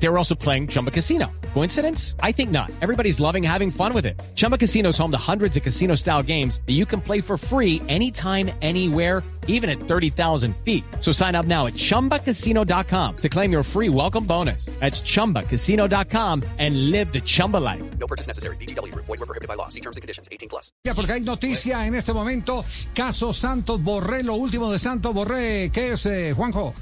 They were also playing Chumba Casino. Coincidence? I think not. Everybody's loving having fun with it. Chumba Casino is home to hundreds of casino style games that you can play for free anytime, anywhere, even at 30,000 feet. So sign up now at chumbacasino.com to claim your free welcome bonus. That's chumbacasino.com and live the Chumba life. No purchase necessary. BGW. Void were prohibited by law. See terms and conditions. 18 plus. Ya, Porque hay noticia en este momento. Caso Santos Borré, lo último de Santos Borré. ¿Qué es, eh, Juanjo?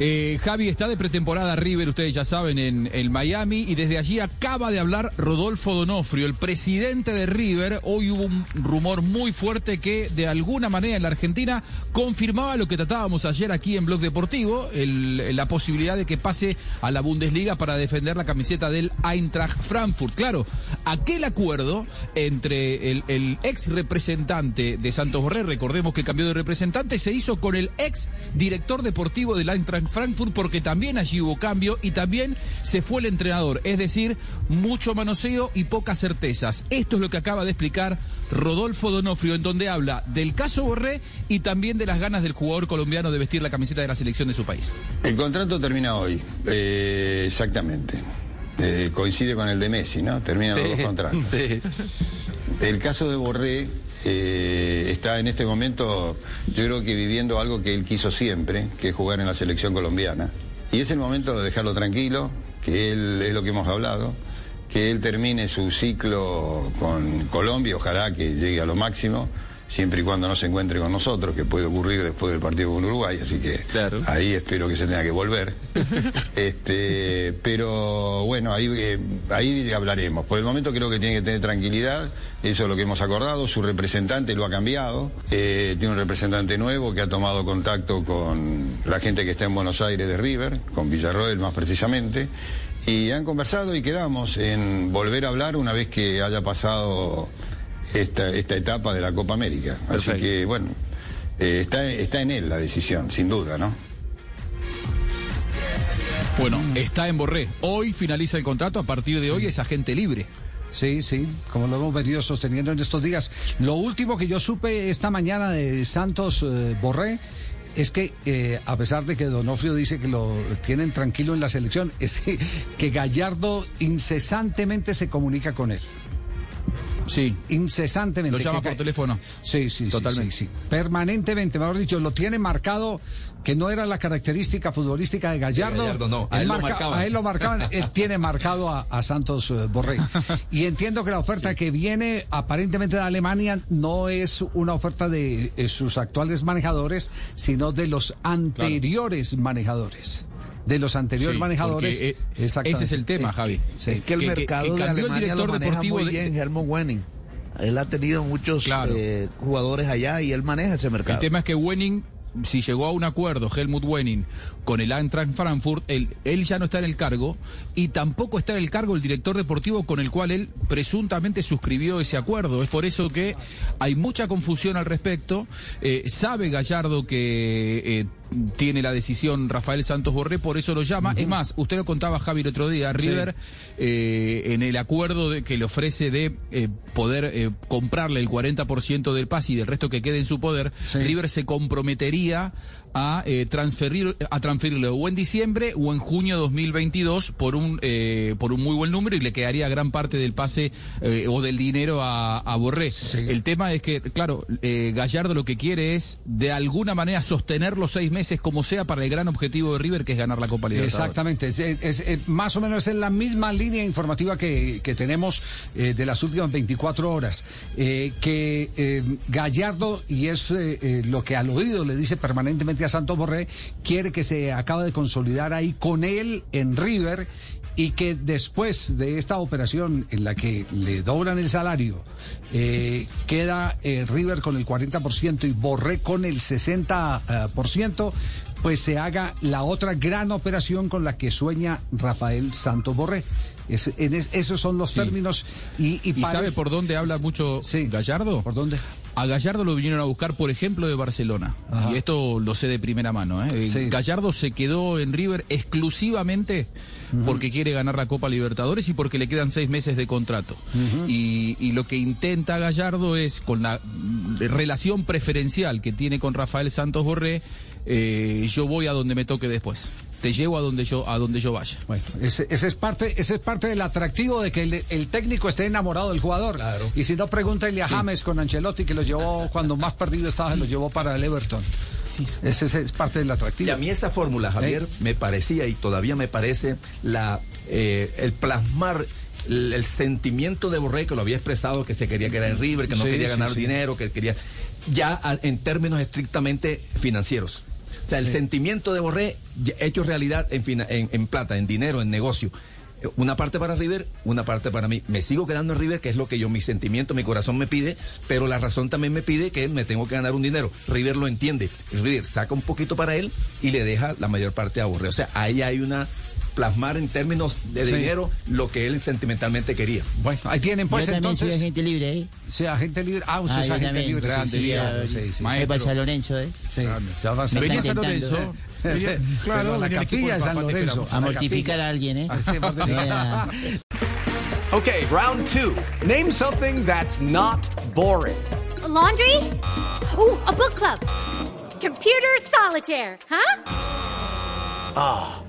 Eh, Javi está de pretemporada River, ustedes ya saben, en el Miami y desde allí acaba de hablar Rodolfo Donofrio, el presidente de River. Hoy hubo un rumor muy fuerte que de alguna manera en la Argentina confirmaba lo que tratábamos ayer aquí en Blog Deportivo, la posibilidad de que pase a la Bundesliga para defender la camiseta del Eintracht Frankfurt. Claro, aquel acuerdo entre el, el ex representante de Santos Borré, recordemos que cambió de representante, se hizo con el ex director deportivo del Eintracht Frankfurt porque también allí hubo cambio y también se fue el entrenador, es decir, mucho manoseo y pocas certezas. Esto es lo que acaba de explicar Rodolfo Donofrio, en donde habla del caso Borré y también de las ganas del jugador colombiano de vestir la camiseta de la selección de su país. El contrato termina hoy, eh, exactamente. Eh, coincide con el de Messi, ¿no? Terminan los dos contratos. El caso de Borré está en este momento, yo creo que viviendo algo que él quiso siempre, que es jugar en la selección colombiana. Y es el momento de dejarlo tranquilo, que él es lo que hemos hablado, que él termine su ciclo con Colombia, ojalá que llegue a lo máximo, siempre y cuando no se encuentre con nosotros, que puede ocurrir después del partido con Uruguay, así que Claro. ahí espero que se tenga que volver. este, pero bueno, ahí, eh, ahí hablaremos. Por el momento creo que tiene que tener tranquilidad, eso es lo que hemos acordado, su representante lo ha cambiado, eh, tiene un representante nuevo que ha tomado contacto con la gente que está en Buenos Aires de River, con Villarroel más precisamente, y han conversado y quedamos en volver a hablar una vez que haya pasado esta, esta etapa de la Copa América. Así que bueno, eh, está, está en él la decisión, sin duda, ¿no? Bueno, está en Borré. Hoy finaliza el contrato, a partir de hoy es agente libre. Sí, sí, como lo hemos venido sosteniendo en estos días. Lo último que yo supe esta mañana de Santos eh, Borré es que, eh, a pesar de que Donofrio dice que lo tienen tranquilo en la selección, es que, que Gallardo incesantemente se comunica con él. Sí. Incesantemente. Lo llama que por teléfono. Sí, sí, sí, Totalmente. sí, sí. Permanentemente, mejor dicho, lo tiene marcado que no era la característica futbolística de Gallardo. Gallardo no, a él lo marca- marcaban. a él lo marcaban, él tiene marcado a, a Santos eh, Borré. Y entiendo que la oferta que viene aparentemente de Alemania no es una oferta de eh, sus actuales manejadores, sino de los anteriores manejadores. De los anteriores Sí, manejadores. porque, eh, ese es el tema, Javi. Sí. Es que el Que- mercado que de el director lo maneja deportivo muy de- bien Helmut Wenning. Él ha tenido muchos Claro. eh, jugadores allá y él maneja ese mercado. El tema es que Wenning, si llegó a un acuerdo, Helmut Wenning, con el Eintracht Frankfurt, él, él ya no está en el cargo y tampoco está en el cargo el director deportivo con el cual él presuntamente suscribió ese acuerdo. Es por eso que hay mucha confusión al respecto. Eh, sabe Gallardo que eh, tiene la decisión Rafael Santos Borré, por eso lo llama. Es más, usted lo contaba Javi el otro día, River, eh, en el acuerdo de, que le ofrece de eh, poder eh, comprarle el 40% del pase y del resto que quede en su poder, Sí. River se comprometería a eh, transferir a transferirlo o en diciembre o en junio 2022 por un eh, por un muy buen número y le quedaría gran parte del pase eh, o del dinero a, a Borré. El tema es que, claro, eh, Gallardo lo que quiere es de alguna manera sostener los seis meses como sea para el gran objetivo de River que es ganar la Copa Libertadores. Exactamente, más o menos es la misma línea informativa que, tenemos eh, de las últimas 24 horas, eh, que eh, Gallardo, y es lo que al oído le dice permanentemente a Santos Borré, quiere que se acabe de consolidar ahí con él en River y que después de esta operación en la que le doblan el salario, eh, queda eh, River con el 40% y Borré con el 60%, pues se haga la otra gran operación con la que sueña Rafael Santos Borré, Es- en es- esos son los términos. ¿Y, y ¿Y sabe por dónde habla mucho Sí. Gallardo? ¿Por dónde? A Gallardo lo vinieron a buscar, por ejemplo, de Barcelona. Ajá. Y esto lo sé de primera mano. ¿eh? Sí. Gallardo se quedó en River exclusivamente porque quiere ganar la Copa Libertadores y porque le quedan seis meses de contrato. y, y lo que intenta Gallardo es, con la mm, relación preferencial que tiene con Rafael Santos Borré, eh, yo voy a donde me toque después. Te llevo a donde yo, a donde yo vaya. Bueno, ese, ese es parte, ese es parte del atractivo de que el, el técnico esté enamorado del jugador. Y si no, pregúntale a James con Ancelotti, que lo llevó cuando más perdido estaba, se lo llevó para el Everton. Ese, ese es parte del atractivo. Y a mí esa fórmula, Javier, ¿Eh? me parecía y todavía me parece la eh, el plasmar el, el sentimiento de Borré que lo había expresado, que se quería quedar en River, que no Sí, quería sí, ganar sí. dinero, que quería ya a- en términos estrictamente financieros. O sea, el sentimiento de Borré hecho realidad en, fina- en, en plata, en dinero, en negocio. Eh, Una parte para River, una parte para mí. Me sigo quedando en River, que es lo que yo, mi sentimiento, mi corazón me pide, pero la razón también me pide que me tengo que ganar un dinero. River lo entiende. River saca un poquito para él y le deja la mayor parte a Borré. O sea, ahí hay una plasmar en términos de Sí. dinero lo que él sentimentalmente quería. Bueno, ahí tienen pues yo entonces. soy agente libre, ¿eh? Sí, agente libre. Ah, usted Ah, es agente también. libre. Grande, sí, sí, sí, para San Lorenzo, ¿eh? Sí, ya va a ser- Me Venía San Lorenzo. Venía- Pero claro, la capilla de San Lorenzo. A mortificar a alguien, ¿eh? Ah, Okay, round two. Name something that's not boring. A laundry? Ooh, a book club. Computer solitaire, huh?